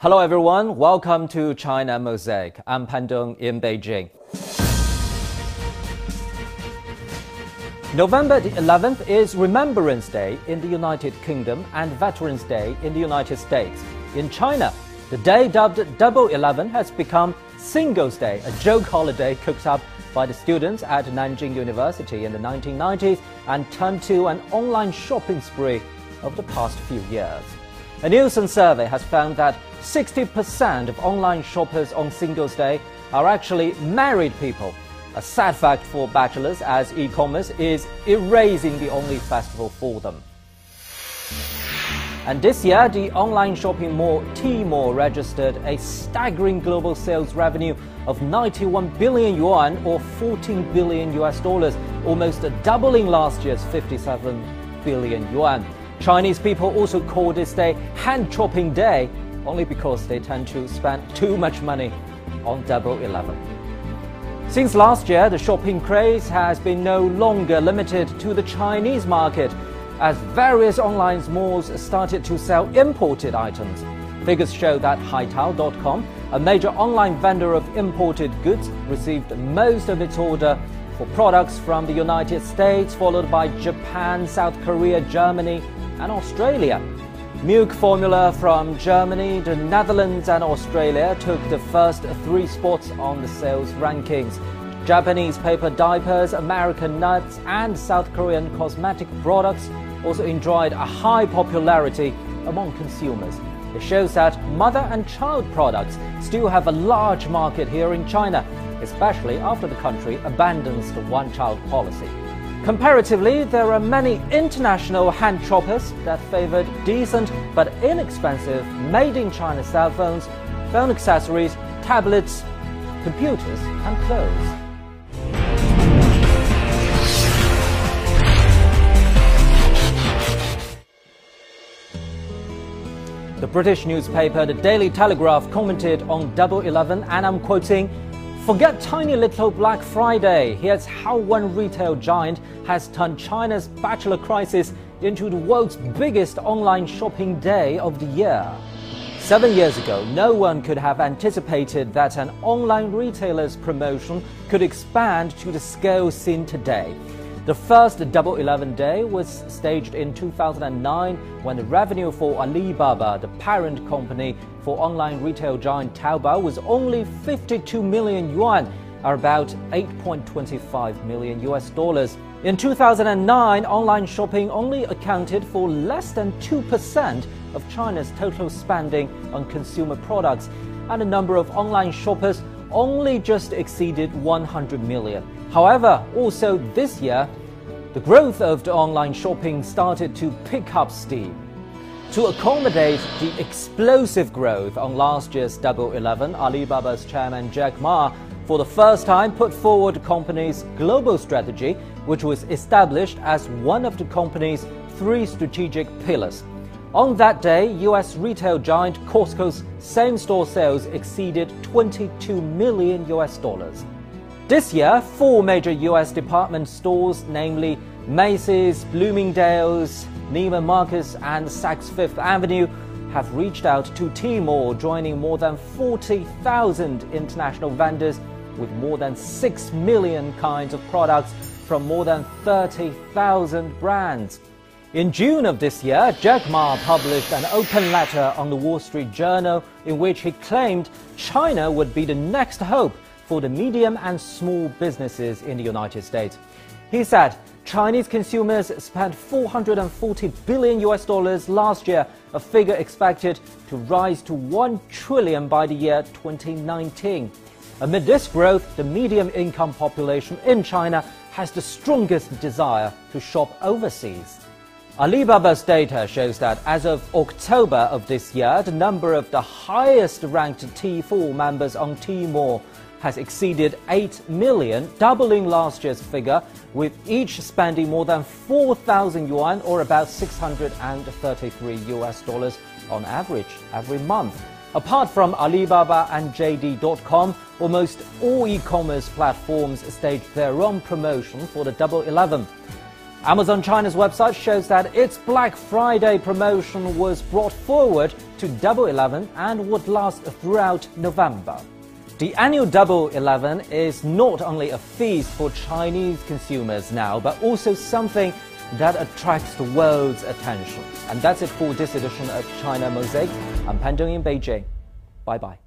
Hello everyone, welcome to China Mosaic. I'm Pan Deng in Beijing. November the 11th is Remembrance Day in the United Kingdom and Veterans Day in the United States. In China, the day dubbed Double Eleven has become Singles Day, a joke holiday cooked up by the students at Nanjing University in the 1990s and turned to an online shopping spree over the past few years. A Nielsen survey has found that 60% of online shoppers on Singles Day are actually married people. A sad fact for bachelors as e-commerce is erasing the only festival for them. And this year, the online shopping mall Tmall registered a staggering global sales revenue of 91 billion yuan or 14 billion US dollars, almost doubling last year's 57 billion yuan. Chinese people also call this day hand chopping day only because they tend to spend too much money on Double Eleven. Since last year, the shopping craze has been no longer limited to the Chinese market, as various online malls started to sell imported items. Figures show that Haitao.com, a major online vendor of imported goods, received most of its order for products from the United States, followed by Japan, South Korea, Germany, and Australia. Milk formula from Germany, the Netherlands, and Australia took the first three spots on the sales rankings. Japanese paper diapers, American nuts, and South Korean cosmetic products also enjoyed a high popularity among consumers. It shows that mother and child products still have a large market here in China, especially after the country abandons the one child policy. Comparatively, there are many international hand choppers that favored decent but inexpensive made in China cell phones, phone accessories, tablets, computers, and clothes. The British newspaper The Daily Telegraph commented on Double Eleven, and I'm quoting, Forget tiny little Black Friday. Here's how one retail giant has turned China's bachelor crisis into the world's biggest online shopping day of the year. Seven years ago, no one could have anticipated that an online retailer's promotion could expand to the scale seen today. The first Double Eleven Day was staged in 2009 when the revenue for Alibaba, the parent company for online retail giant Taobao, was only 52 million yuan, or about 8.25 million US dollars. In 2009, online shopping only accounted for less than 2% of China's total spending on consumer products, and the number of online shoppers only just exceeded 100 million. However, also this year, the growth of the online shopping started to pick up steam. To accommodate the explosive growth on last year's Double Eleven, Alibaba's chairman Jack Ma for the first time put forward the company's global strategy, which was established as one of the company's three strategic pillars. On that day, US retail giant Costco's same store sales exceeded 22 million US dollars. This year, four major US department stores, namely Macy's, Bloomingdale's, Neiman Marcus, and Saks Fifth Avenue, have reached out to Tmall, joining more than 40,000 international vendors with more than 6 million kinds of products from more than 30,000 brands. In June of this year, Jack Ma published an open letter on the Wall Street Journal in which he claimed China would be the next hope for the medium and small businesses in the United States. He said Chinese consumers spent 440 billion US dollars last year, a figure expected to rise to 1 trillion by the year 2019. Amid this growth, the medium income population in China has the strongest desire to shop overseas. Alibaba's data shows that as of October of this year, the number of the highest ranked T4 members on Tmall has exceeded 8 million, doubling last year's figure, with each spending more than 4,000 yuan or about 633 US dollars on average every month. Apart from Alibaba and JD.com, almost all e-commerce platforms staged their own promotion for the Double Eleven. Amazon China's website shows that its Black Friday promotion was brought forward to Double 11 and would last throughout November. The annual Double 11 is not only a feast for Chinese consumers now, but also something that attracts the world's attention. And that's it for this edition of China Mosaic. I'm Pan Deng in Beijing. Bye bye.